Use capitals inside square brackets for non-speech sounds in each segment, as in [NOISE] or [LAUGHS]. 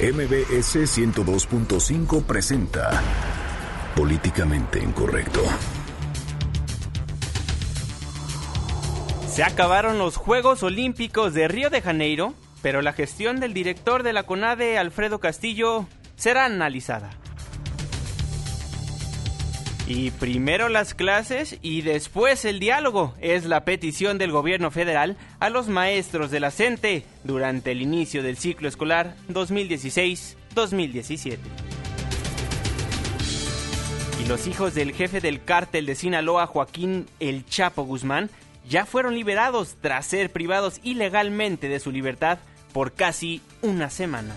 MBS 102.5 presenta Políticamente Incorrecto. Se acabaron los Juegos Olímpicos de Río de Janeiro, pero la gestión del director de la CONADE, Alfredo Castillo, será analizada. Y primero las clases y después el diálogo es la petición del gobierno federal a los maestros de la CENTE durante el inicio del ciclo escolar 2016-2017. Y los hijos del jefe del cártel de Sinaloa, Joaquín El Chapo Guzmán, ya fueron liberados tras ser privados ilegalmente de su libertad por casi una semana.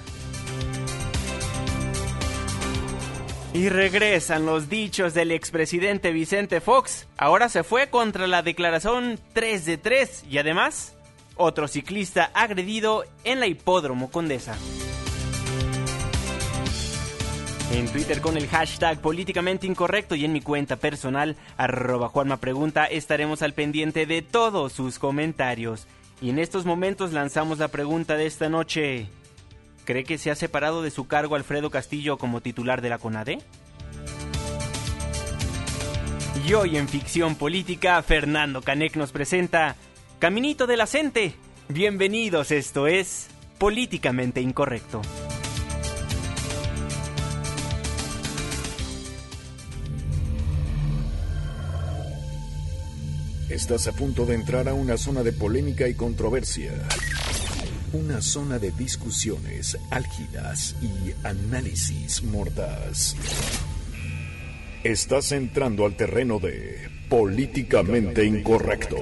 Y regresan los dichos del expresidente Vicente Fox. Ahora se fue contra la declaración 3 de 3 y además otro ciclista agredido en la hipódromo Condesa. En Twitter con el hashtag políticamente incorrecto y en mi cuenta personal arroba Juanma Pregunta estaremos al pendiente de todos sus comentarios. Y en estos momentos lanzamos la pregunta de esta noche. ¿Cree que se ha separado de su cargo Alfredo Castillo como titular de la CONADE? Y hoy en Ficción Política, Fernando Canek nos presenta Caminito de la Cente. Bienvenidos, esto es Políticamente Incorrecto. Estás a punto de entrar a una zona de polémica y controversia. Una zona de discusiones álgidas y análisis mordaz. Estás entrando al terreno de políticamente incorrecto.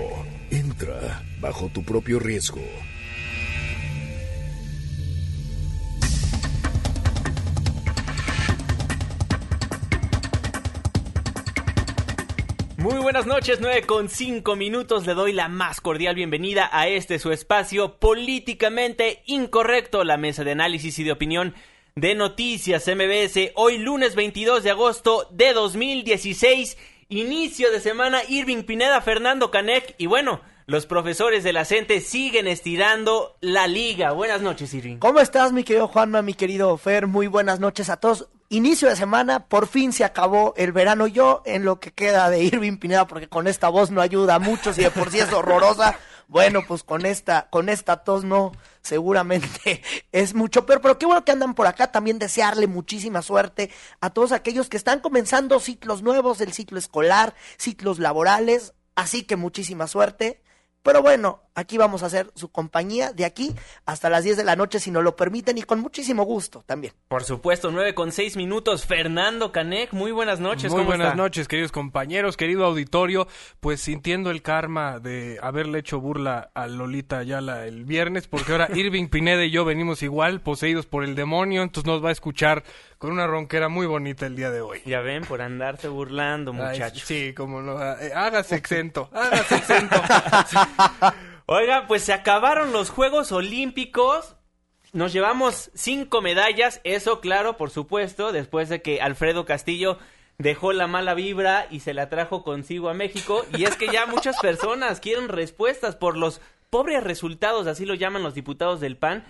Entra bajo tu propio riesgo. Buenas noches, 9 con 5 minutos. Le doy la más cordial bienvenida a este su espacio políticamente incorrecto, la mesa de análisis y de opinión de Noticias MBS. Hoy lunes 22 de agosto de 2016, inicio de semana, Irving Pineda, Fernando Canek y bueno, los profesores de la CENTE siguen estirando la liga. Buenas noches, Irving. ¿Cómo estás, mi querido Juanma, mi querido Fer? Muy buenas noches a todos inicio de semana, por fin se acabó el verano. Yo, en lo que queda de Irving Pineda, porque con esta voz no ayuda mucho, si de por sí es horrorosa, bueno, pues con esta, con esta tos no, seguramente [LAUGHS] es mucho peor. Pero qué bueno que andan por acá. También desearle muchísima suerte a todos aquellos que están comenzando ciclos nuevos, el ciclo escolar, ciclos laborales. Así que muchísima suerte. Pero bueno, aquí vamos a hacer su compañía de aquí hasta las 10 de la noche, si nos lo permiten, y con muchísimo gusto también. Por supuesto, 9 con 6 minutos. Fernando Canek, muy buenas noches. Muy buenas noches, queridos compañeros, querido auditorio. Pues sintiendo el karma de haberle hecho burla a Lolita Ayala el viernes, porque ahora [LAUGHS] Irving Pineda y yo venimos igual, poseídos por el demonio, entonces nos va a escuchar con una ronquera muy bonita el día de hoy. Ya ven, por andarse burlando, muchachos. sí, como no. Eh, hágase exento, hágase exento. [LAUGHS] Oiga, pues se acabaron los Juegos Olímpicos. Nos llevamos cinco medallas, eso claro, por supuesto, después de que Alfredo Castillo dejó la mala vibra y se la trajo consigo a México. Y es que ya muchas [LAUGHS] personas quieren respuestas por los pobres resultados, así lo llaman los diputados del PAN.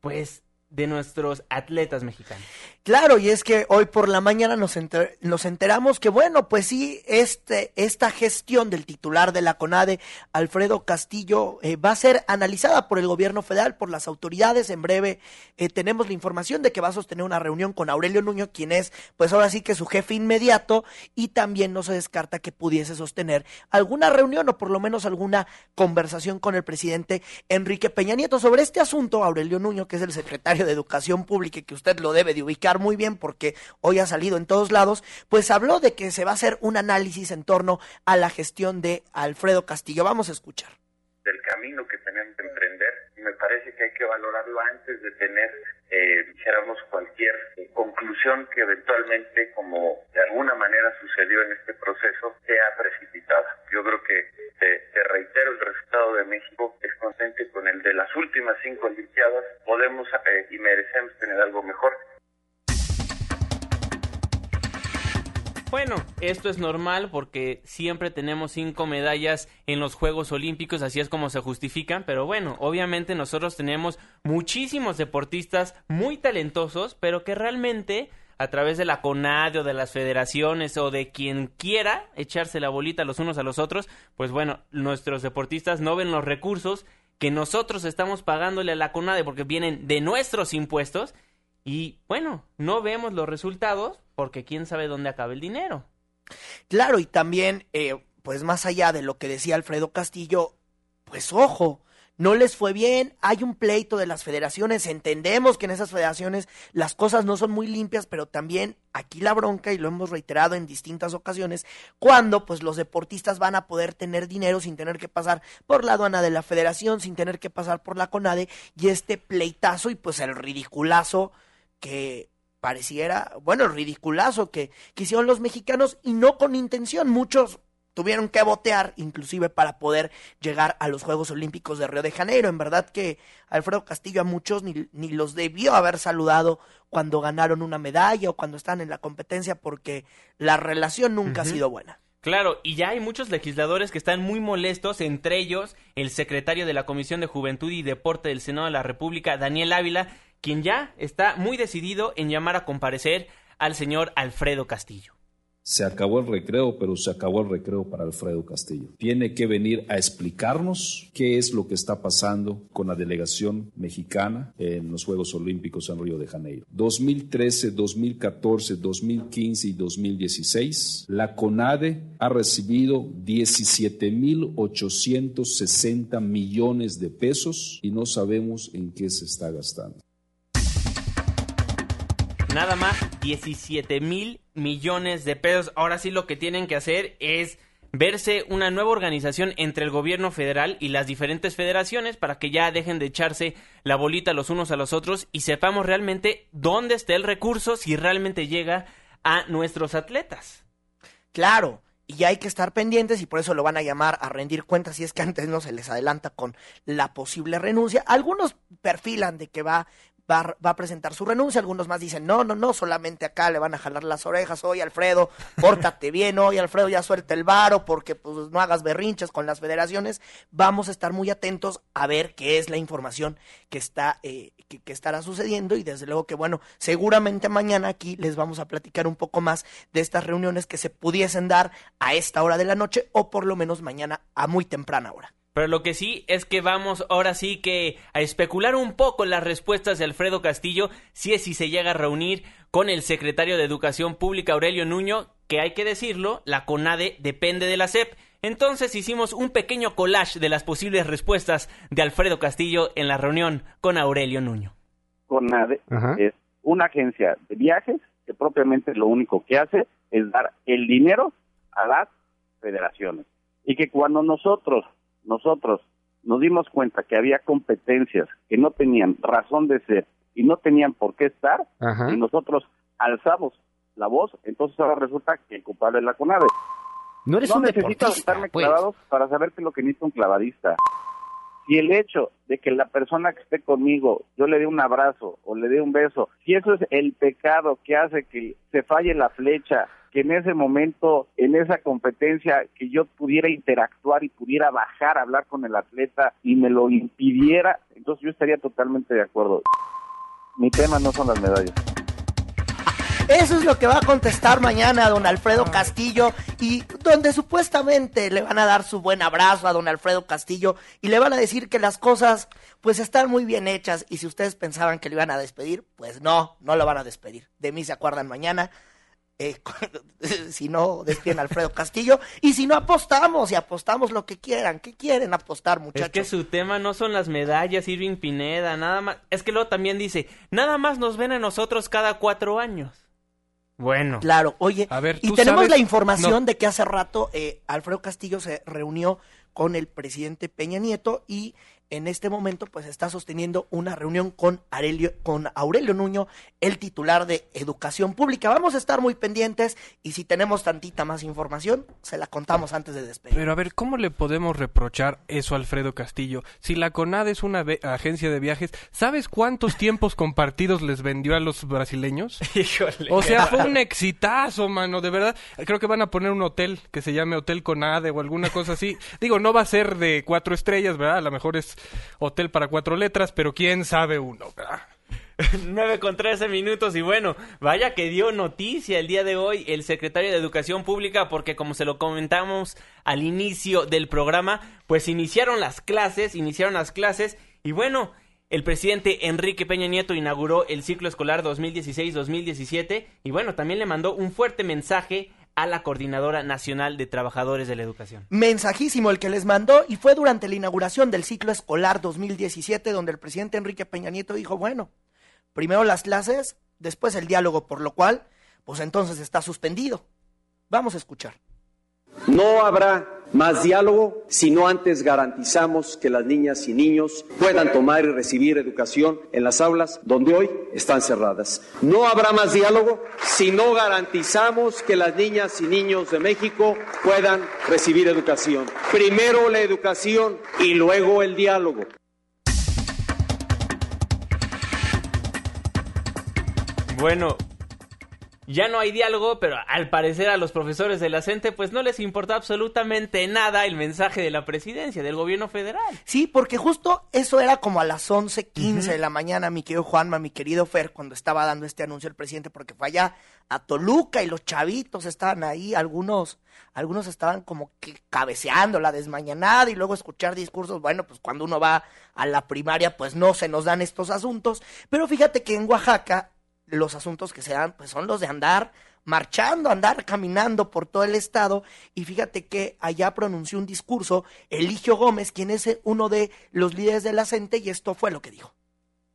Pues de nuestros atletas mexicanos. Claro, y es que hoy por la mañana nos, nos enteramos que, bueno, pues sí, este, esta gestión del titular de la CONADE, Alfredo Castillo, eh, va a ser analizada por el gobierno federal, por las autoridades. En breve eh, tenemos la información de que va a sostener una reunión con Aurelio Nuño, quien es, pues ahora sí que su jefe inmediato, y también no se descarta que pudiese sostener alguna reunión o por lo menos alguna conversación con el presidente Enrique Peña Nieto sobre este asunto. Aurelio Nuño, que es el secretario de Educación Pública que usted lo debe de ubicar muy bien porque hoy ha salido en todos lados, pues habló de que se va a hacer un análisis en torno a la gestión de Alfredo Castillo. Vamos a escuchar. Del camino que tenemos que emprender me parece que hay que valorarlo antes de tener, eh, dijéramos, cualquier conclusión que eventualmente, como de alguna manera sucedió en este proceso, sea precipitada. Yo creo que, te, reitero, el resultado de México es consciente con el de las últimas cinco Olimpiadas. Podemos eh, y merecemos tener algo mejor. Bueno, esto es normal porque siempre tenemos cinco medallas en los Juegos Olímpicos, así es como se justifican, pero bueno, obviamente nosotros tenemos muchísimos deportistas muy talentosos, pero que realmente a través de la CONADE o de las federaciones o de quien quiera echarse la bolita los unos a los otros, pues bueno, nuestros deportistas no ven los recursos que nosotros estamos pagándole a la CONADE porque vienen de nuestros impuestos y bueno, no vemos los resultados porque quién sabe dónde acaba el dinero. Claro, y también, eh, pues más allá de lo que decía Alfredo Castillo, pues ojo, no les fue bien, hay un pleito de las federaciones, entendemos que en esas federaciones las cosas no son muy limpias, pero también aquí la bronca, y lo hemos reiterado en distintas ocasiones, cuando pues los deportistas van a poder tener dinero sin tener que pasar por la aduana de la federación, sin tener que pasar por la CONADE, y este pleitazo y pues el ridiculazo que pareciera, bueno, ridiculazo que, que hicieron los mexicanos y no con intención. Muchos tuvieron que botear inclusive para poder llegar a los Juegos Olímpicos de Río de Janeiro. En verdad que Alfredo Castillo a muchos ni, ni los debió haber saludado cuando ganaron una medalla o cuando están en la competencia porque la relación nunca ha sido buena. Claro, y ya hay muchos legisladores que están muy molestos, entre ellos el secretario de la Comisión de Juventud y Deporte del Senado de la República, Daniel Ávila, quien ya está muy decidido en llamar a comparecer al señor Alfredo Castillo. Se acabó el recreo, pero se acabó el recreo para Alfredo Castillo. Tiene que venir a explicarnos qué es lo que está pasando con la delegación mexicana en los Juegos Olímpicos en Río de Janeiro. 2013, 2014, 2015 y 2016, la CONADE ha recibido 17.860 millones de pesos y no sabemos en qué se está gastando nada más 17 mil millones de pesos. Ahora sí lo que tienen que hacer es verse una nueva organización entre el gobierno federal y las diferentes federaciones para que ya dejen de echarse la bolita los unos a los otros y sepamos realmente dónde está el recurso si realmente llega a nuestros atletas. Claro, y hay que estar pendientes y por eso lo van a llamar a rendir cuentas si es que antes no se les adelanta con la posible renuncia. Algunos perfilan de que va va, a presentar su renuncia. Algunos más dicen, no, no, no, solamente acá le van a jalar las orejas. Oye, Alfredo, [LAUGHS] pórtate bien. Oye, Alfredo, ya suelta el varo porque pues no hagas berrinches con las federaciones. Vamos a estar muy atentos a ver qué es la información que está eh, que, estará sucediendo y desde luego que bueno, seguramente mañana aquí les vamos a platicar un poco más de estas reuniones que se pudiesen dar a esta hora de la noche o por lo menos mañana a muy temprana hora. Pero lo que sí es que vamos ahora sí que a especular un poco las respuestas de Alfredo Castillo, si es si se llega a reunir con el secretario de Educación Pública Aurelio Nuño, que hay que decirlo, la CONADE depende de la SEP. Entonces hicimos un pequeño collage de las posibles respuestas de Alfredo Castillo en la reunión con Aurelio Nuño. CONADE es una agencia de viajes que propiamente lo único que hace es dar el dinero a las federaciones. Y que cuando nosotros nosotros nos dimos cuenta que había competencias que no tenían razón de ser y no tenían por qué estar, y nosotros alzamos la voz, entonces ahora resulta que el culpable es la CONADE. No eres un necesito estarme pues. clavados para saber qué es lo que necesita un clavadista. Si el hecho de que la persona que esté conmigo, yo le dé un abrazo o le dé un beso, si eso es el pecado que hace que se falle la flecha que en ese momento, en esa competencia, que yo pudiera interactuar y pudiera bajar a hablar con el atleta y me lo impidiera, entonces yo estaría totalmente de acuerdo. Mi tema no son las medallas. Eso es lo que va a contestar mañana don Alfredo Castillo y donde supuestamente le van a dar su buen abrazo a don Alfredo Castillo y le van a decir que las cosas pues están muy bien hechas y si ustedes pensaban que le iban a despedir, pues no, no lo van a despedir. De mí se acuerdan mañana eh, [LAUGHS] si no despiden a Alfredo Castillo y si no apostamos y apostamos lo que quieran, ¿qué quieren apostar muchachos? Es que su tema no son las medallas, Irving Pineda, nada más, es que luego también dice, nada más nos ven a nosotros cada cuatro años. Bueno. Claro, oye, y tenemos la información de que hace rato eh, Alfredo Castillo se reunió con el presidente Peña Nieto y en este momento pues está sosteniendo una reunión con Aurelio, con Aurelio Nuño, el titular de Educación Pública. Vamos a estar muy pendientes y si tenemos tantita más información, se la contamos antes de despedir. Pero a ver, ¿cómo le podemos reprochar eso a Alfredo Castillo? Si la CONAD es una agencia de viajes, ¿sabes cuántos tiempos compartidos les vendió a los brasileños? [LAUGHS] Híjole. O sea, fue un exitazo, mano, de verdad. Creo que van a poner un hotel que se llame Hotel Conade o alguna cosa así. Digo, no va a ser de cuatro estrellas, ¿verdad? A lo mejor es hotel para cuatro letras, pero quién sabe uno, [LAUGHS] ¿verdad? 9 con 13 minutos y bueno, vaya que dio noticia el día de hoy el secretario de Educación Pública porque como se lo comentamos al inicio del programa, pues iniciaron las clases, iniciaron las clases y bueno, el presidente Enrique Peña Nieto inauguró el ciclo escolar 2016-2017 y bueno, también le mandó un fuerte mensaje a la Coordinadora Nacional de Trabajadores de la Educación. Mensajísimo el que les mandó y fue durante la inauguración del ciclo escolar 2017 donde el presidente Enrique Peña Nieto dijo, bueno, primero las clases, después el diálogo, por lo cual, pues entonces está suspendido. Vamos a escuchar. No habrá más diálogo si no antes garantizamos que las niñas y niños puedan tomar y recibir educación en las aulas donde hoy están cerradas. No habrá más diálogo si no garantizamos que las niñas y niños de México puedan recibir educación. Primero la educación y luego el diálogo. Bueno, ya no hay diálogo, pero al parecer a los profesores de la CENTE pues no les importa absolutamente nada el mensaje de la presidencia, del gobierno federal. Sí, porque justo eso era como a las 11:15 de la mañana, mi querido Juanma, mi querido Fer, cuando estaba dando este anuncio el presidente, porque fue allá a Toluca y los chavitos estaban ahí, algunos, algunos estaban como que cabeceando la desmañanada y luego escuchar discursos, bueno, pues cuando uno va a la primaria pues no se nos dan estos asuntos, pero fíjate que en Oaxaca los asuntos que se dan, pues son los de andar marchando, andar caminando por todo el estado. Y fíjate que allá pronunció un discurso Eligio Gómez, quien es uno de los líderes de la CENTE, y esto fue lo que dijo.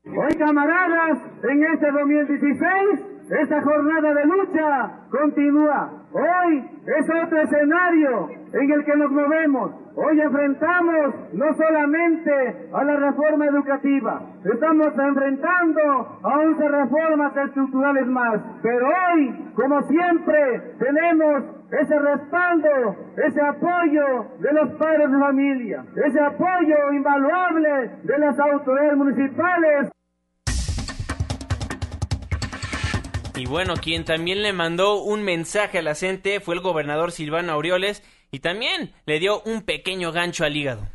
Hoy, camaradas, en este 2016 esa jornada de lucha continúa. Hoy es otro escenario en el que nos movemos. Hoy enfrentamos no solamente a la reforma educativa, estamos enfrentando a 11 reformas estructurales más. Pero hoy, como siempre, tenemos ese respaldo, ese apoyo de los padres de familia, ese apoyo invaluable de las autoridades municipales. Y bueno, quien también le mandó un mensaje a la gente fue el gobernador Silvano Aureoles y también le dio un pequeño gancho al hígado.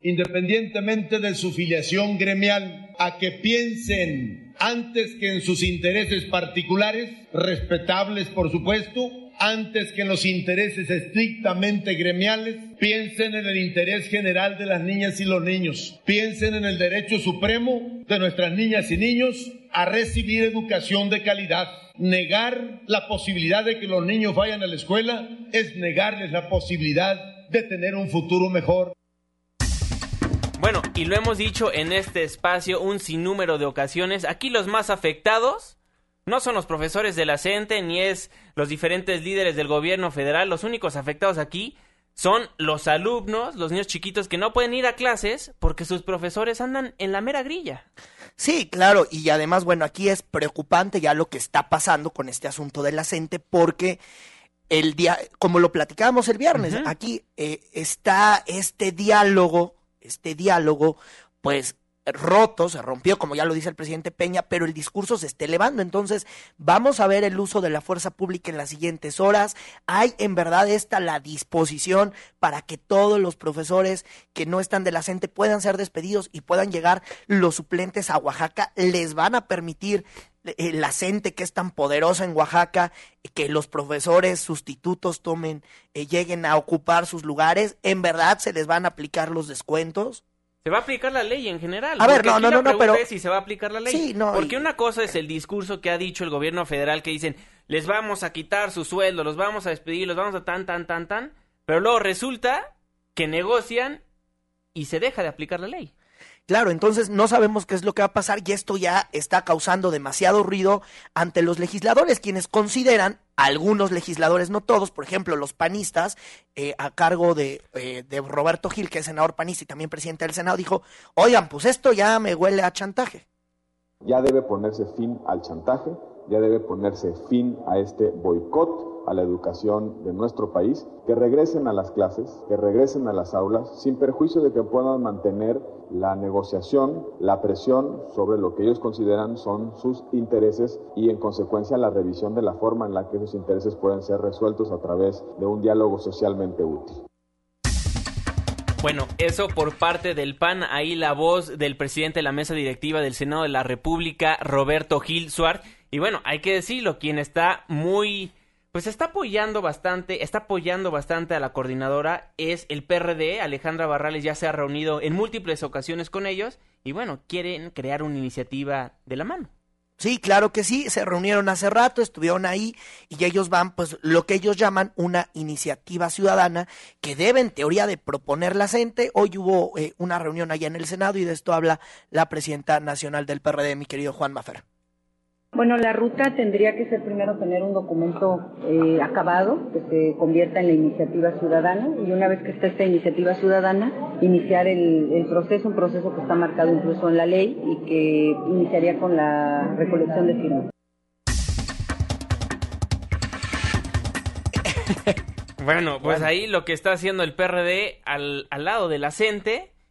Independientemente de su filiación gremial, a que piensen antes que en sus intereses particulares, respetables por supuesto, antes que en los intereses estrictamente gremiales, piensen en el interés general de las niñas y los niños, piensen en el derecho supremo de nuestras niñas y niños a recibir educación de calidad. Negar la posibilidad de que los niños vayan a la escuela es negarles la posibilidad de tener un futuro mejor. Bueno, y lo hemos dicho en este espacio un sinnúmero de ocasiones, aquí los más afectados no son los profesores de la CENTE ni es los diferentes líderes del gobierno federal, los únicos afectados aquí son los alumnos, los niños chiquitos que no pueden ir a clases porque sus profesores andan en la mera grilla. Sí, claro, y además, bueno, aquí es preocupante ya lo que está pasando con este asunto de la CENTE porque el día, como lo platicábamos el viernes, aquí eh, está este diálogo, este diálogo, pues roto, se rompió, como ya lo dice el presidente Peña, pero el discurso se está elevando. Entonces, vamos a ver el uso de la fuerza pública en las siguientes horas. Hay en verdad esta la disposición para que todos los profesores que no están de la CENTE puedan ser despedidos y puedan llegar los suplentes a Oaxaca. Les van a permitir eh, la CENTE que es tan poderosa en Oaxaca, que los profesores sustitutos tomen, eh, lleguen a ocupar sus lugares. En verdad se les van a aplicar los descuentos. Se va a aplicar la ley en general. A ver, no, no, no, pero si se va a aplicar la ley. Sí, no, Porque una cosa es el discurso que ha dicho el gobierno federal que dicen, les vamos a quitar su sueldo, los vamos a despedir, los vamos a tan tan tan tan, pero luego resulta que negocian y se deja de aplicar la ley. Claro, entonces no sabemos qué es lo que va a pasar y esto ya está causando demasiado ruido ante los legisladores, quienes consideran algunos legisladores, no todos, por ejemplo, los panistas, eh, a cargo de, eh, de Roberto Gil, que es senador panista y también presidente del Senado, dijo, oigan, pues esto ya me huele a chantaje. Ya debe ponerse fin al chantaje, ya debe ponerse fin a este boicot a la educación de nuestro país, que regresen a las clases, que regresen a las aulas, sin perjuicio de que puedan mantener la negociación, la presión sobre lo que ellos consideran son sus intereses y en consecuencia la revisión de la forma en la que esos intereses pueden ser resueltos a través de un diálogo socialmente útil. Bueno, eso por parte del PAN, ahí la voz del presidente de la mesa directiva del Senado de la República, Roberto Gil Suárez. Y bueno, hay que decirlo, quien está muy pues está apoyando bastante, está apoyando bastante a la coordinadora, es el PRD, Alejandra Barrales ya se ha reunido en múltiples ocasiones con ellos y bueno, quieren crear una iniciativa de la mano. Sí, claro que sí, se reunieron hace rato, estuvieron ahí y ellos van, pues lo que ellos llaman una iniciativa ciudadana que debe en teoría de proponer la gente. Hoy hubo eh, una reunión allá en el Senado y de esto habla la presidenta nacional del PRD, mi querido Juan Mafer. Bueno, la ruta tendría que ser primero tener un documento eh, acabado que se convierta en la iniciativa ciudadana y una vez que esté esta iniciativa ciudadana, iniciar el, proceso, un proceso que está marcado incluso en la ley y que iniciaría con la recolección de firmas. [LAUGHS] bueno, pues ahí lo que está haciendo el PRD al, al lado de la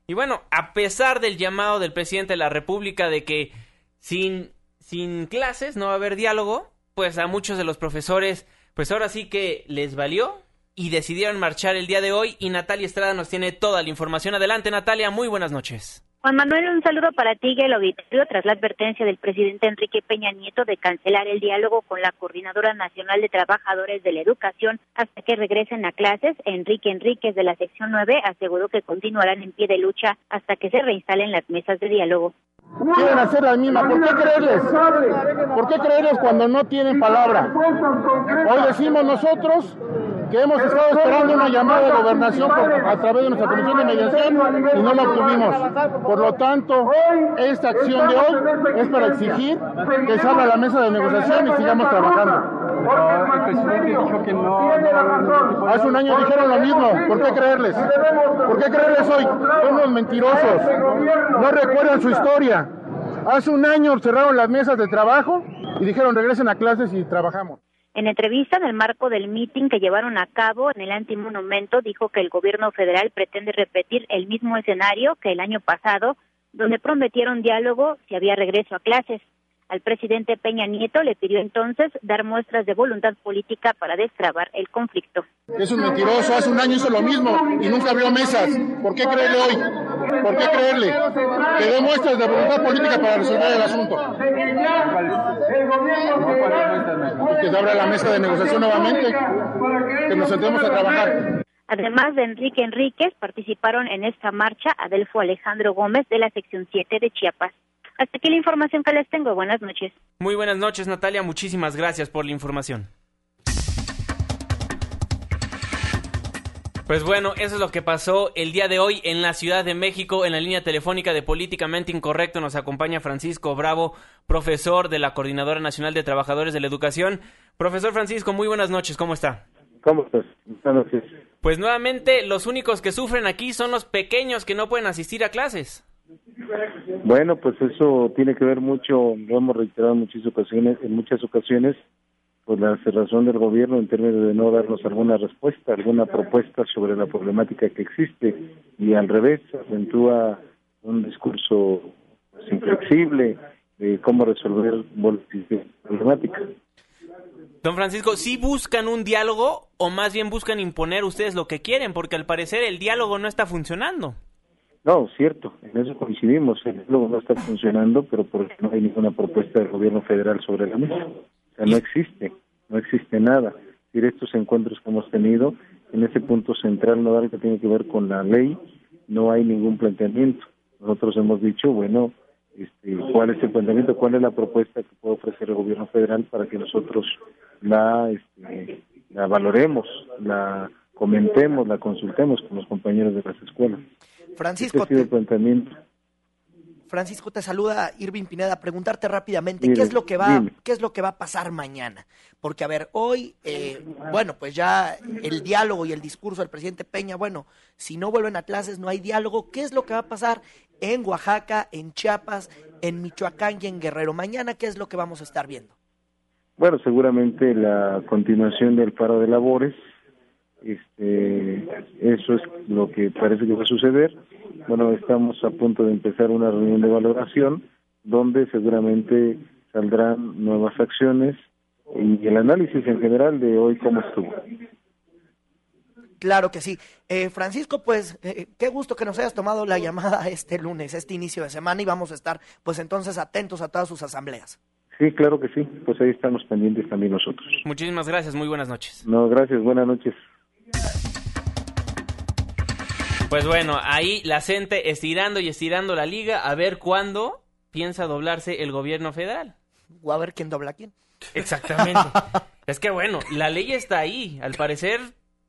y bueno, a pesar del llamado del presidente de la República de que sin sin clases, no va a haber diálogo, pues a muchos de los profesores, pues ahora sí que les valió y decidieron marchar el día de hoy y Natalia Estrada nos tiene toda la información. Adelante Natalia, muy buenas noches. Juan Manuel, un saludo para ti y el auditorio tras la advertencia del presidente Enrique Peña Nieto de cancelar el diálogo con la Coordinadora Nacional de Trabajadores de la Educación hasta que regresen a clases. Enrique Enríquez de la sección 9 aseguró que continuarán en pie de lucha hasta que se reinstalen las mesas de diálogo. Quieren hacer la misma. ¿Por qué creerles? ¿Por qué creerles cuando no tienen palabra? Hoy decimos nosotros que hemos estado esperando una llamada de gobernación a través de nuestra comisión de mediación y no la obtuvimos. Por lo tanto, esta acción de hoy es para exigir que se abra la mesa de negociación y sigamos trabajando. Hace un año dijeron lo mismo. ¿Por qué creerles? ¿Por qué creerles hoy? Son unos mentirosos. No recuerdan su historia. Hace un año cerraron las mesas de trabajo y dijeron regresen a clases y trabajamos. En entrevista en el marco del mitin que llevaron a cabo en el antimonumento, dijo que el gobierno federal pretende repetir el mismo escenario que el año pasado, donde prometieron diálogo si había regreso a clases. Al presidente Peña Nieto le pidió entonces dar muestras de voluntad política para destrabar el conflicto. Es un mentiroso, hace un año hizo lo mismo y nunca abrió mesas. ¿Por qué creerle hoy? ¿Por qué creerle? Que dé muestras de voluntad política para resolver el asunto. Y que se abra la mesa de negociación nuevamente, que nos sentemos a trabajar. Además de Enrique Enríquez, participaron en esta marcha Adelfo Alejandro Gómez de la sección 7 de Chiapas. Hasta aquí la información que les tengo. Buenas noches. Muy buenas noches, Natalia. Muchísimas gracias por la información. Pues bueno, eso es lo que pasó el día de hoy en la Ciudad de México. En la línea telefónica de Políticamente Incorrecto nos acompaña Francisco Bravo, profesor de la Coordinadora Nacional de Trabajadores de la Educación. Profesor Francisco, muy buenas noches, ¿cómo está? ¿Cómo estás? Buenas noches. Pues nuevamente, los únicos que sufren aquí son los pequeños que no pueden asistir a clases. Bueno, pues eso tiene que ver mucho, lo hemos reiterado en muchas ocasiones, en muchas ocasiones, por la cerrazón del gobierno en términos de no darnos alguna respuesta, alguna propuesta sobre la problemática que existe y al revés acentúa un discurso pues, inflexible de cómo resolver la problemática. Don Francisco, ¿sí buscan un diálogo o más bien buscan imponer ustedes lo que quieren? Porque al parecer el diálogo no está funcionando. No, cierto, en eso coincidimos. El diálogo no está funcionando, [LAUGHS] pero porque no hay ninguna propuesta del gobierno federal sobre la mesa. O sea, no existe, no existe nada. Es decir, estos encuentros que hemos tenido, en ese punto central no nada que tiene que ver con la ley, no hay ningún planteamiento. Nosotros hemos dicho, bueno, este, cuál es el planteamiento, cuál es la propuesta que puede ofrecer el gobierno federal para que nosotros la, este, la valoremos, la comentemos, la consultemos con los compañeros de las escuelas. Francisco, este Francisco, te saluda Irving Pineda. Preguntarte rápidamente, Dime, ¿qué es lo que va, dime. qué es lo que va a pasar mañana? Porque, a ver, hoy, eh, bueno, pues ya el diálogo y el discurso del presidente Peña, bueno, si no vuelven a clases no hay diálogo. ¿Qué es lo que va a pasar en Oaxaca, en Chiapas, en Michoacán y en Guerrero? Mañana, ¿qué es lo que vamos a estar viendo? Bueno, seguramente la continuación del paro de labores, este, eso es lo que parece que va a suceder. Bueno, estamos a punto de empezar una reunión de valoración donde seguramente saldrán nuevas acciones y el análisis en general de hoy cómo estuvo. Claro que sí. Eh, Francisco, pues eh, qué gusto que nos hayas tomado la llamada [LAUGHS] este lunes, este inicio de semana y vamos a estar pues entonces atentos a todas sus asambleas. Sí, claro que sí, pues ahí estamos pendientes también nosotros. Muchísimas gracias, muy buenas noches. No, gracias, buenas noches. Pues bueno, ahí la gente estirando y estirando la liga a ver cuándo piensa doblarse el gobierno federal. O a ver quién dobla a quién. Exactamente. [LAUGHS] es que bueno, la ley está ahí. Al parecer,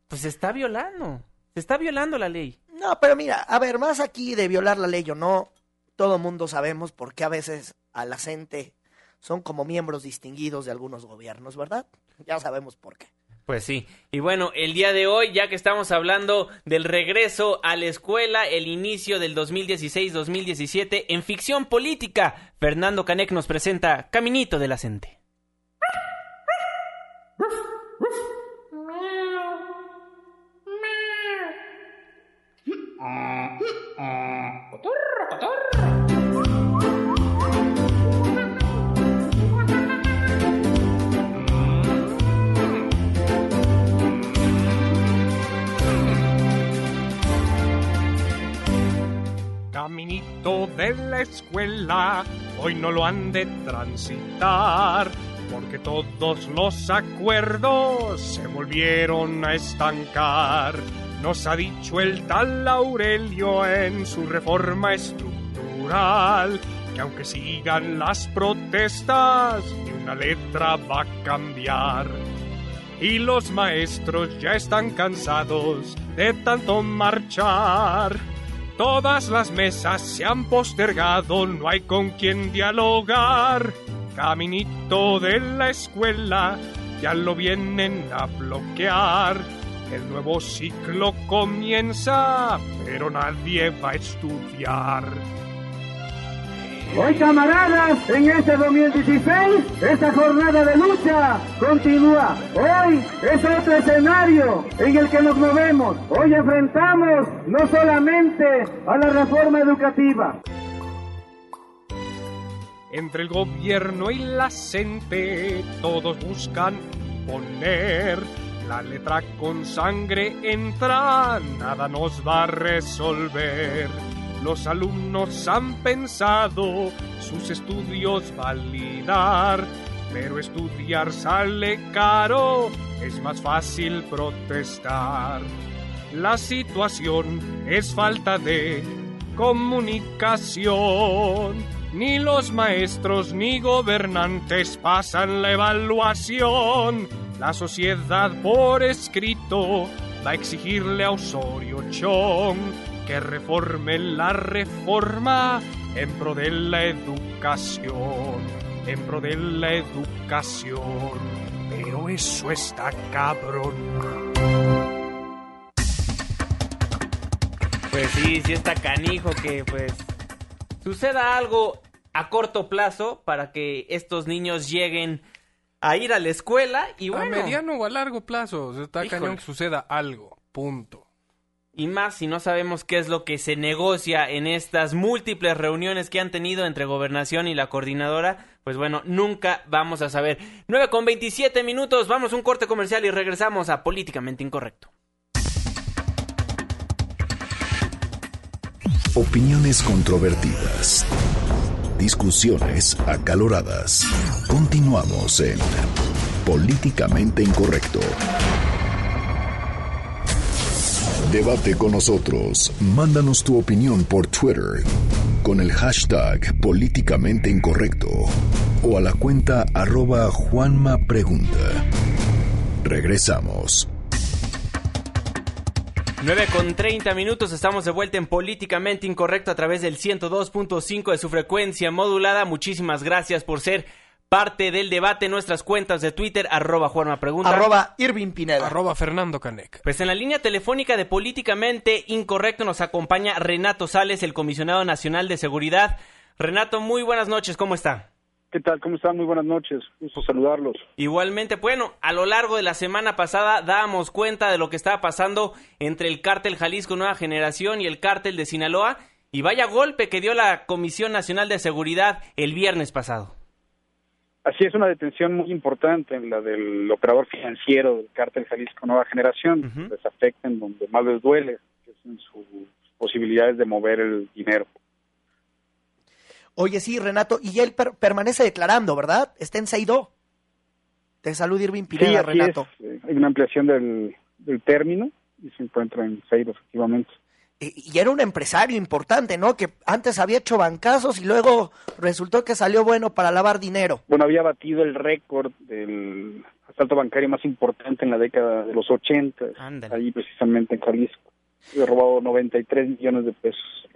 pues se está violando. Se está violando la ley. No, pero mira, a ver, más aquí de violar la ley o no, todo mundo sabemos por qué a veces a la gente son como miembros distinguidos de algunos gobiernos, ¿verdad? Ya sabemos por qué. Pues sí. Y bueno, el día de hoy, ya que estamos hablando del regreso a la escuela, el inicio del 2016-2017 en ficción política, Fernando Canek nos presenta Caminito de la Cente. Caminito de la escuela, hoy no lo han de transitar, porque todos los acuerdos se volvieron a estancar. Nos ha dicho el tal Aurelio en su reforma estructural, que aunque sigan las protestas, ni una letra va a cambiar. Y los maestros ya están cansados de tanto marchar. Todas las mesas se han postergado, no hay con quien dialogar. Caminito de la escuela ya lo vienen a bloquear. El nuevo ciclo comienza, pero nadie va a estudiar. Hoy, camaradas, en este 2016, esta jornada de lucha continúa. Hoy es otro escenario en el que nos movemos. Hoy enfrentamos no solamente a la reforma educativa, Entre el gobierno y la gente, todos buscan poner la letra con sangre entra, nada nos va a resolver. Los alumnos han pensado sus estudios validar, pero estudiar sale caro, es más fácil protestar. La situación es falta de comunicación. Ni los maestros ni gobernantes pasan la evaluación. La sociedad por escrito va a exigirle a Osorio Chong que reforme la reforma en pro de la educación, en pro de la educación. Pero eso está cabrón. Pues sí, sí está canijo que pues suceda algo a corto plazo para que estos niños lleguen a ir a la escuela y bueno. A mediano o a largo plazo. Está Híjole. cañón que suceda algo. Punto. Y más si no sabemos qué es lo que se negocia en estas múltiples reuniones que han tenido entre gobernación y la coordinadora, pues bueno, nunca vamos a saber. 9 con 27 minutos, vamos a un corte comercial y regresamos a Políticamente Incorrecto. Opiniones controvertidas. Discusiones acaloradas. Continuamos en Políticamente Incorrecto. Debate con nosotros. Mándanos tu opinión por Twitter con el hashtag Políticamente Incorrecto o a la cuenta arroba Juanma. Regresamos. 9 con 30 minutos, estamos de vuelta en Políticamente Incorrecto a través del 102.5 de su frecuencia modulada. Muchísimas gracias por ser parte del debate en nuestras cuentas de Twitter, arroba Juanma Pregunta. Arroba Irving Pineda. Arroba Fernando Canec. Pues en la línea telefónica de Políticamente Incorrecto nos acompaña Renato Sales, el comisionado nacional de seguridad. Renato, muy buenas noches, ¿cómo está? ¿Qué tal? ¿Cómo están? Muy buenas noches. Gusto saludarlos. Igualmente, bueno, a lo largo de la semana pasada dábamos cuenta de lo que estaba pasando entre el cártel Jalisco Nueva Generación y el cártel de Sinaloa. Y vaya golpe que dio la Comisión Nacional de Seguridad el viernes pasado. Así es una detención muy importante en la del operador financiero del cártel Jalisco Nueva Generación. Les afecta en donde más les duele, que es en sus posibilidades de mover el dinero. Oye, sí, Renato, y él permanece declarando, ¿verdad? Está en Seidó. Te salud, Irving Pineda, sí, Renato. Es. Hay una ampliación del, del término y se encuentra en Seidó, efectivamente. Y, y era un empresario importante, ¿no? Que antes había hecho bancazos y luego resultó que salió bueno para lavar dinero. Bueno, había batido el récord del asalto bancario más importante en la década de los 80, Ándale. ahí precisamente en Jalisco. Había robado 93 millones de pesos.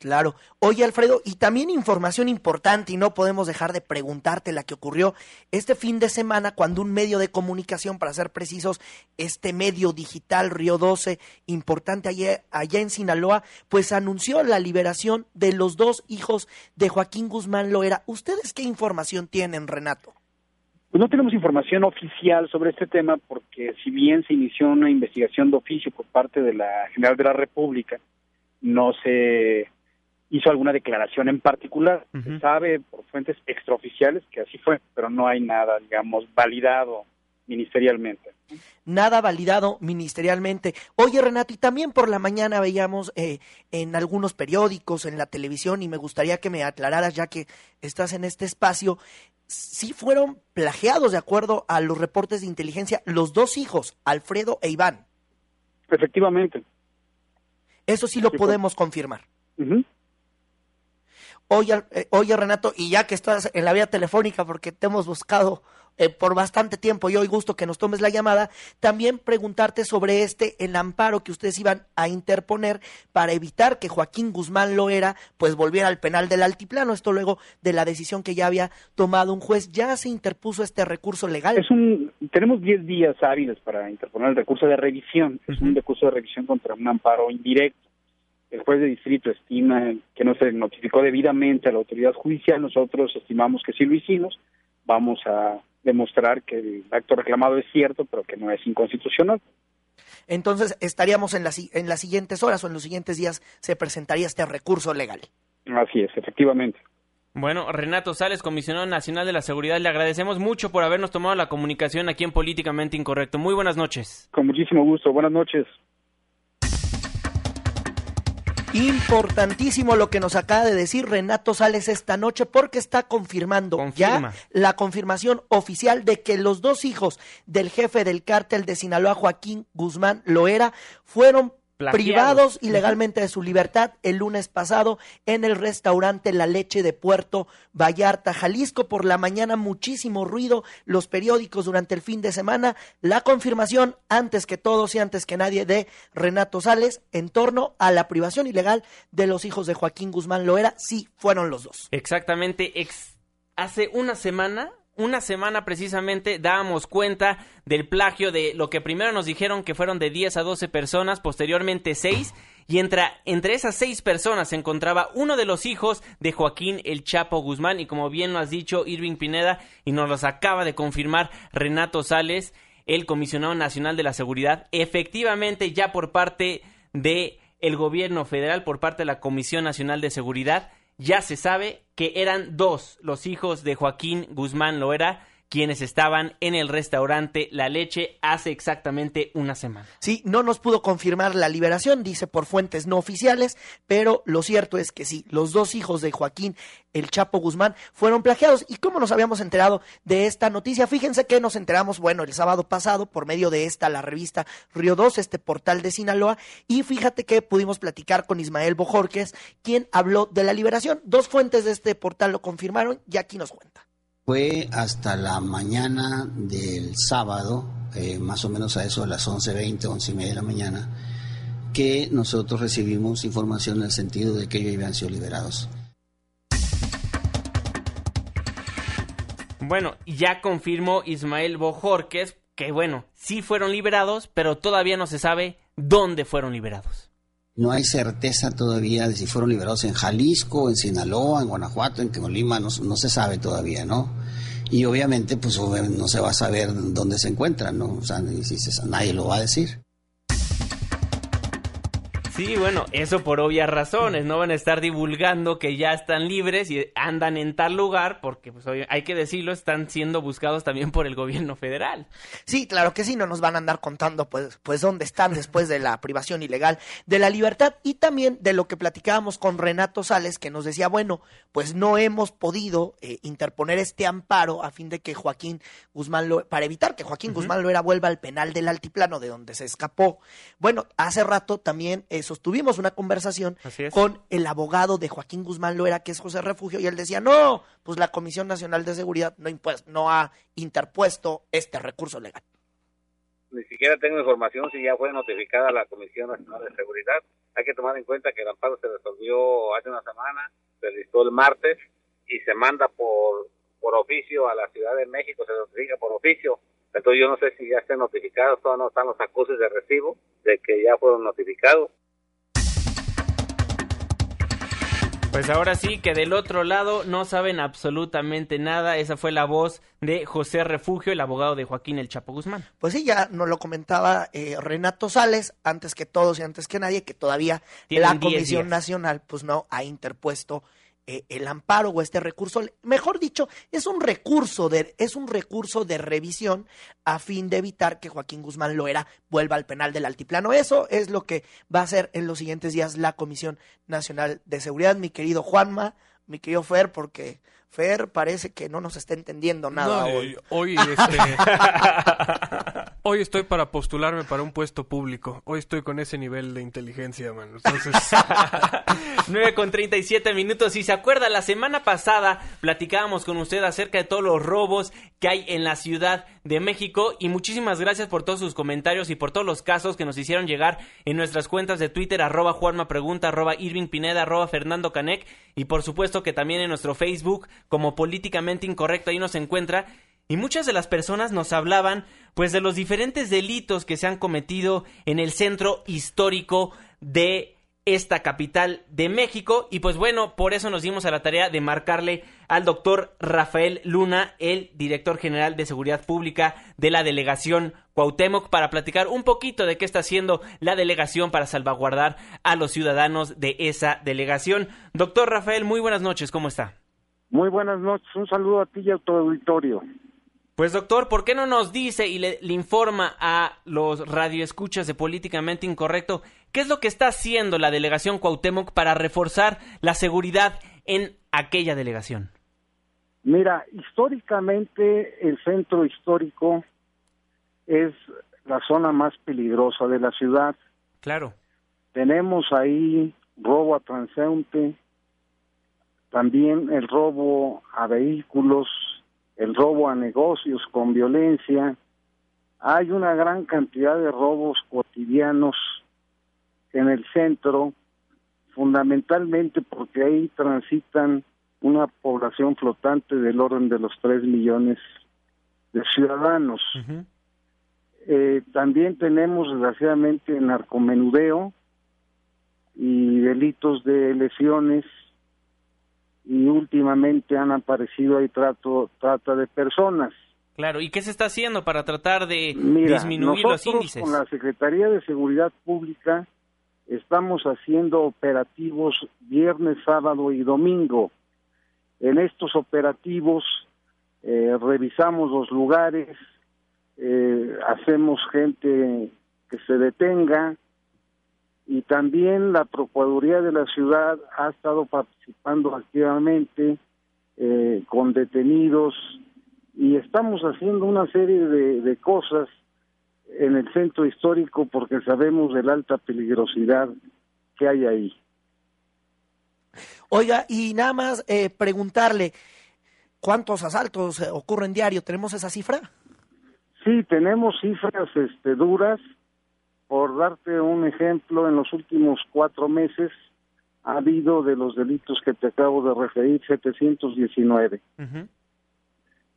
Claro. Oye, Alfredo, y también información importante, y no podemos dejar de preguntarte la que ocurrió este fin de semana cuando un medio de comunicación, para ser precisos, este medio digital Río 12, importante allá, allá en Sinaloa, pues anunció la liberación de los dos hijos de Joaquín Guzmán Loera. ¿Ustedes qué información tienen, Renato? Pues no tenemos información oficial sobre este tema porque si bien se inició una investigación de oficio por parte de la General de la República, no se hizo alguna declaración en particular. Uh -huh. Se sabe por fuentes extraoficiales que así fue, pero no hay nada, digamos, validado ministerialmente. Nada validado ministerialmente. Oye, Renato, y también por la mañana veíamos eh, en algunos periódicos, en la televisión, y me gustaría que me aclararas, ya que estás en este espacio, sí fueron plagiados, de acuerdo a los reportes de inteligencia, los dos hijos, Alfredo e Iván. Efectivamente. Eso sí lo sí, podemos fue. confirmar. Uh -huh. Oye, eh, oye, Renato, y ya que estás en la vía telefónica, porque te hemos buscado eh, por bastante tiempo y hoy gusto que nos tomes la llamada, también preguntarte sobre este, el amparo que ustedes iban a interponer para evitar que Joaquín Guzmán Loera pues volviera al penal del altiplano. Esto luego de la decisión que ya había tomado un juez. ¿Ya se interpuso este recurso legal? Es un, tenemos 10 días hábiles para interponer el recurso de revisión. Es uh -huh. un recurso de revisión contra un amparo indirecto el juez de distrito estima que no se notificó debidamente a la autoridad judicial, nosotros estimamos que sí lo hicimos, vamos a demostrar que el acto reclamado es cierto, pero que no es inconstitucional. Entonces, estaríamos en, la, en las siguientes horas o en los siguientes días se presentaría este recurso legal. Así es, efectivamente. Bueno, Renato Sales, comisionado nacional de la seguridad, le agradecemos mucho por habernos tomado la comunicación aquí en Políticamente Incorrecto. Muy buenas noches. Con muchísimo gusto, buenas noches. Importantísimo lo que nos acaba de decir Renato Sales esta noche porque está confirmando Confirma. ya la confirmación oficial de que los dos hijos del jefe del cártel de Sinaloa, Joaquín Guzmán Loera, fueron Plagiados. privados ilegalmente de su libertad el lunes pasado en el restaurante La Leche de Puerto Vallarta, Jalisco. Por la mañana muchísimo ruido, los periódicos durante el fin de semana, la confirmación antes que todos y antes que nadie de Renato Sales en torno a la privación ilegal de los hijos de Joaquín Guzmán Loera. Sí, fueron los dos. Exactamente, ex hace una semana una semana precisamente dábamos cuenta del plagio de lo que primero nos dijeron que fueron de 10 a 12 personas, posteriormente 6, y entre, entre esas 6 personas se encontraba uno de los hijos de Joaquín El Chapo Guzmán, y como bien lo has dicho Irving Pineda, y nos los acaba de confirmar Renato Sales, el comisionado nacional de la seguridad, efectivamente ya por parte de el gobierno federal, por parte de la Comisión Nacional de Seguridad, ya se sabe que eran dos los hijos de Joaquín Guzmán Loera quienes estaban en el restaurante La Leche hace exactamente una semana. Sí, no nos pudo confirmar la liberación, dice por fuentes no oficiales, pero lo cierto es que sí, los dos hijos de Joaquín el Chapo Guzmán fueron plagiados. ¿Y cómo nos habíamos enterado de esta noticia? Fíjense que nos enteramos, bueno, el sábado pasado por medio de esta, la revista Río 2, este portal de Sinaloa, y fíjate que pudimos platicar con Ismael Bojorques, quien habló de la liberación. Dos fuentes de este portal lo confirmaron y aquí nos cuenta. Fue hasta la mañana del sábado, eh, más o menos a eso de las 11.20, 11 y media de la mañana, que nosotros recibimos información en el sentido de que ellos habían sido liberados. Bueno, ya confirmó Ismael Bojorques que, bueno, sí fueron liberados, pero todavía no se sabe dónde fueron liberados. No hay certeza todavía de si fueron liberados en Jalisco, en Sinaloa, en Guanajuato, en Colima, no, no se sabe todavía, ¿no? Y obviamente, pues no se va a saber dónde se encuentran, ¿no? O sea, nadie lo va a decir. Sí, bueno, eso por obvias razones, no van a estar divulgando que ya están libres y andan en tal lugar porque pues hay que decirlo, están siendo buscados también por el gobierno federal. Sí, claro que sí, no nos van a andar contando pues pues dónde están después de la privación ilegal de la libertad y también de lo que platicábamos con Renato Sales que nos decía, bueno, pues no hemos podido eh, interponer este amparo a fin de que Joaquín Guzmán lo, para evitar que Joaquín Guzmán Loera vuelva al penal del altiplano de donde se escapó. Bueno, hace rato también eso sostuvimos una conversación con el abogado de Joaquín Guzmán Loera, que es José Refugio, y él decía, no, pues la Comisión Nacional de Seguridad no, no ha interpuesto este recurso legal. Ni siquiera tengo información si ya fue notificada la Comisión Nacional de Seguridad. Hay que tomar en cuenta que el amparo se resolvió hace una semana, se listó el martes y se manda por, por oficio a la Ciudad de México, se notifica por oficio. Entonces yo no sé si ya estén notificados, todavía no están los acuses de recibo de que ya fueron notificados. Pues ahora sí que del otro lado no saben absolutamente nada. Esa fue la voz de José Refugio, el abogado de Joaquín El Chapo Guzmán. Pues sí, ya nos lo comentaba eh, Renato Sales, antes que todos y antes que nadie, que todavía la Comisión Nacional pues no ha interpuesto eh, el amparo o este recurso, mejor dicho, es un recurso de es un recurso de revisión a fin de evitar que Joaquín Guzmán Loera vuelva al penal del altiplano. Eso es lo que va a hacer en los siguientes días la Comisión Nacional de Seguridad, mi querido Juanma, mi querido Fer, porque Fer parece que no nos está entendiendo nada hoy. Hoy, [LAUGHS] este, hoy estoy para postularme para un puesto público. Hoy estoy con ese nivel de inteligencia, mano. Entonces... [LAUGHS] 9 con 37 minutos. Si se acuerda, la semana pasada platicábamos con usted acerca de todos los robos que hay en la Ciudad de México y muchísimas gracias por todos sus comentarios y por todos los casos que nos hicieron llegar en nuestras cuentas de Twitter, arroba Juanma Pregunta, arroba Irving Pineda, arroba Fernando Canec y por supuesto que también en nuestro Facebook como Políticamente Incorrecto, ahí nos encuentra y muchas de las personas nos hablaban pues de los diferentes delitos que se han cometido en el centro histórico de esta capital de México y pues bueno, por eso nos dimos a la tarea de marcarle al doctor Rafael Luna, el director general de Seguridad Pública de la delegación Cuauhtémoc para platicar un poquito de qué está haciendo la delegación para salvaguardar a los ciudadanos de esa delegación. Doctor Rafael, muy buenas noches, ¿cómo está? Muy buenas noches, un saludo a ti y a tu auditorio. Pues doctor, ¿por qué no nos dice y le, informa a los radioescuchas de Políticamente Incorrecto qué es lo que está haciendo la delegación Cuauhtémoc para reforzar la seguridad en aquella delegación? Mira, históricamente el centro histórico es la zona más peligrosa de la ciudad. Claro. Tenemos ahí robo a transeúnte, también el robo a vehículos, el robo a negocios con violencia. Hay una gran cantidad de robos cotidianos en el centro, fundamentalmente porque ahí transitan una población flotante del orden de los tres millones de ciudadanos. Eh, también tenemos desgraciadamente narcomenudeo y delitos de lesiones y últimamente han aparecido ahí trato, trata de personas. Claro, ¿y qué se está haciendo para tratar de disminuir los índices? Con la Secretaría de Seguridad Pública estamos haciendo operativos viernes, sábado y domingo. En estos operativos eh, revisamos los lugares, eh, hacemos gente que se detenga, y también la Procuraduría de la Ciudad ha estado participando activamente eh, con detenidos y estamos haciendo una serie de, cosas en el centro histórico porque sabemos de la alta peligrosidad que hay ahí. Oiga, y nada más eh, preguntarle, ¿cuántos asaltos eh, ocurren diario? ¿Tenemos esa cifra? Sí, tenemos cifras este, duras por darte un ejemplo, en los últimos cuatro meses ha habido de los delitos que te acabo de referir 719.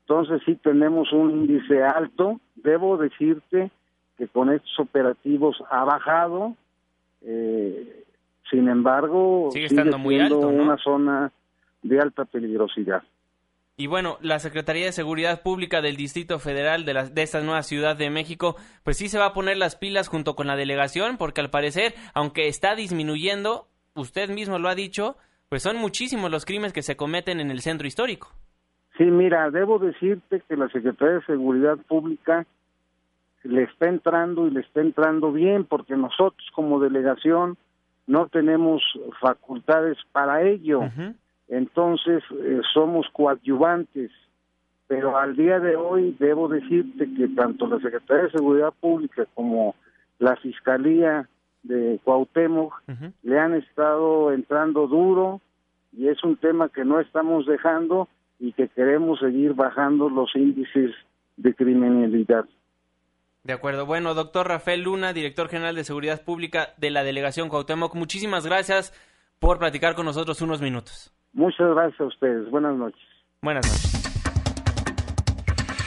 Entonces sí tenemos un índice alto. Debo decirte que con estos operativos ha bajado. Eh, sin embargo, Sigue sigue, estando muy siendo alto, ¿no? una zona de alta peligrosidad. Y bueno, la Secretaría de Seguridad Pública del Distrito Federal de, la- de esta nueva Ciudad de México, pues sí se va a poner las pilas junto con la delegación, porque al parecer, aunque está disminuyendo, usted mismo lo ha dicho, pues son muchísimos los crímenes que se cometen en el centro histórico. Sí, mira, debo decirte que la Secretaría de Seguridad Pública le está entrando y le está entrando bien porque nosotros como delegación no tenemos facultades para ello. Entonces eh, somos coadyuvantes. Pero al día de hoy debo decirte que tanto la Secretaría de Seguridad Pública como la Fiscalía de Cuauhtémoc le han estado entrando duro y es un tema que no estamos dejando y que queremos seguir bajando los índices de criminalidad. De acuerdo. Bueno, doctor Rafael Luna, director general de Seguridad Pública de la Delegación Cuauhtémoc, muchísimas gracias por platicar con nosotros unos minutos. Muchas gracias a ustedes. Buenas noches. Buenas noches.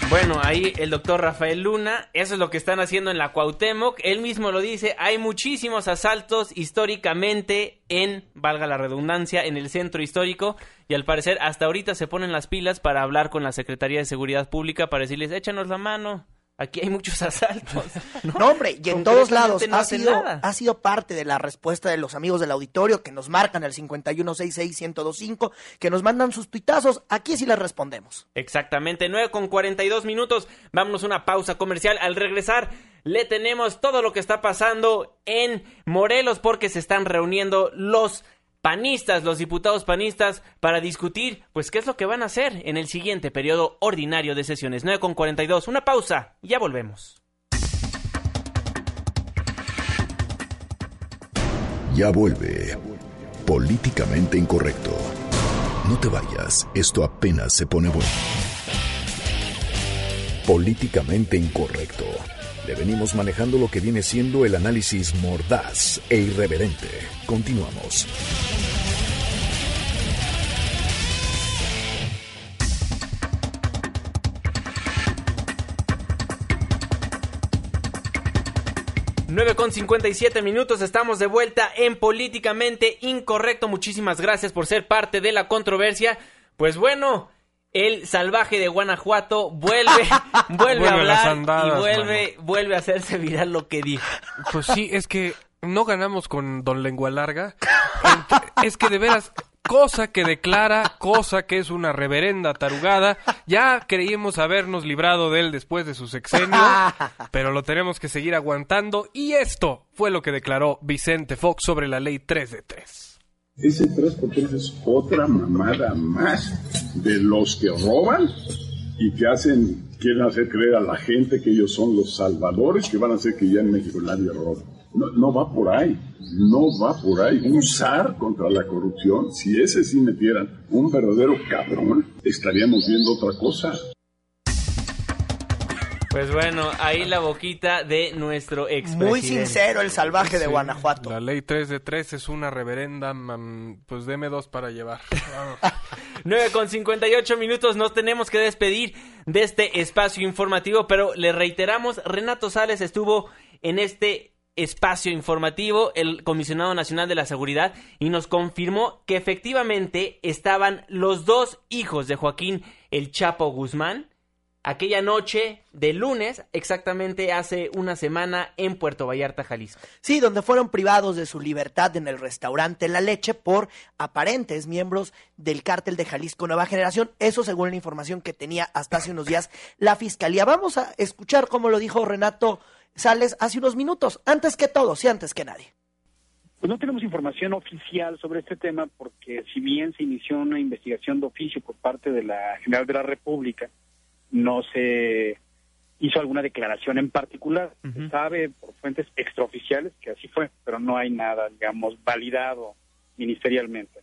Bueno, ahí el doctor Rafael Luna, eso es lo que están haciendo en la Cuauhtémoc, él mismo lo dice, hay muchísimos asaltos históricamente en, valga la redundancia, en el centro histórico y al parecer hasta ahorita se ponen las pilas para hablar con la Secretaría de Seguridad Pública para decirles, échanos la mano, aquí hay muchos [LAUGHS] asaltos. No, hombre, y en todos lados no ha, sido, nada. ha sido parte de la respuesta de los amigos del auditorio que nos marcan al 51661025, que nos mandan sus tuitazos. Aquí sí les respondemos. Exactamente, 9 con 42 minutos. Vámonos a una pausa comercial. Al regresar, le tenemos todo lo que está pasando en Morelos porque se están reuniendo los panistas, los diputados panistas, para discutir, pues, qué es lo que van a hacer en el siguiente periodo ordinario de sesiones. 9 con 42. Una pausa. Ya volvemos. Ya vuelve. Políticamente incorrecto. No te vayas, esto apenas se pone bueno. Políticamente incorrecto. Le venimos manejando lo que viene siendo el análisis mordaz e irreverente. Continuamos. Nueve con 57 minutos, estamos de vuelta en Políticamente Incorrecto. Muchísimas gracias por ser parte de la controversia. Pues bueno, el salvaje de Guanajuato vuelve, vuelve, [LAUGHS] Vuelve a hablar andadas, y vuelve, vuelve a hacerse viral lo que dijo. Pues sí, es que no ganamos con Don Lengua Larga. [LAUGHS] Es que de veras, cosa que declara, cosa que es una reverenda tarugada. Ya creímos habernos librado de él después de su sexenio, [LAUGHS] pero lo tenemos que seguir aguantando. Y esto fue lo que declaró Vicente Fox sobre la ley 3 de 3. Ese 3x3 es otra mamada más de los que roban y que hacen, quieren hacer creer a la gente que ellos son los salvadores que van a hacer que ya en México nadie roba. No, no va por ahí, no va por ahí. Un zar contra la corrupción, si ese sí metieran un verdadero cabrón, estaríamos viendo otra cosa. Pues bueno, ahí la boquita de nuestro ex Muy sincero el salvaje de Sí, Guanajuato. La ley 3 de 3 es una reverenda, mam, pues deme dos para llevar. Vamos. [LAUGHS] 9 con 58 minutos, nos tenemos que despedir de este espacio informativo, pero le reiteramos, Renato Sales estuvo en este espacio informativo, el comisionado nacional de la seguridad, y nos confirmó que efectivamente estaban los dos hijos de Joaquín El Chapo Guzmán aquella noche de lunes, exactamente hace una semana en Puerto Vallarta, Jalisco. Sí, donde fueron privados de su libertad en el restaurante La Leche por aparentes miembros del cártel de Jalisco Nueva Generación. Eso según la información que tenía hasta hace unos días la fiscalía. Vamos a escuchar cómo lo dijo Renato Sales hace unos minutos. Antes que todo, sí, antes que nadie. Pues no tenemos información oficial sobre este tema porque si bien se inició una investigación de oficio por parte de la General de la República, no se hizo alguna declaración en particular. Se sabe por fuentes extraoficiales que así fue, pero no hay nada, digamos, validado ministerialmente.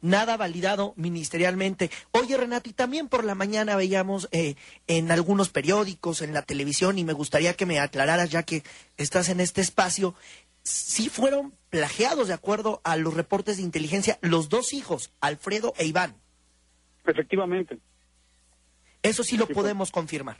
Nada validado ministerialmente. Oye, Renato, y también por la mañana veíamos eh, en algunos periódicos, en la televisión, y me gustaría que me aclararas, ya que estás en este espacio, si fueron plagiados de acuerdo a los reportes de inteligencia los dos hijos, Alfredo e Iván. Efectivamente. Eso sí lo podemos confirmar.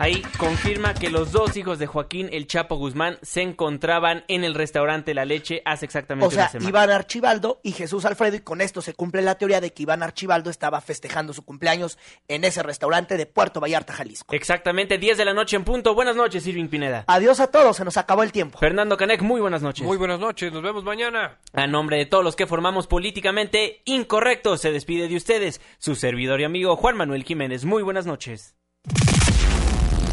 Ahí confirma que los dos hijos de Joaquín El Chapo Guzmán se encontraban en el restaurante La Leche hace exactamente o sea, una semana. Iván Archibaldo y Jesús Alfredo, y con esto se cumple la teoría de que Iván Archibaldo estaba festejando su cumpleaños en ese restaurante de Puerto Vallarta, Jalisco. Exactamente, 10 de la noche en punto. Buenas noches, Irving Pineda. Adiós a todos, se nos acabó el tiempo. Fernando Canek, muy buenas noches. Muy buenas noches, nos vemos mañana. A nombre de todos los que formamos políticamente incorrecto, se despide de ustedes su servidor y amigo Juan Manuel Jiménez. Muy buenas noches.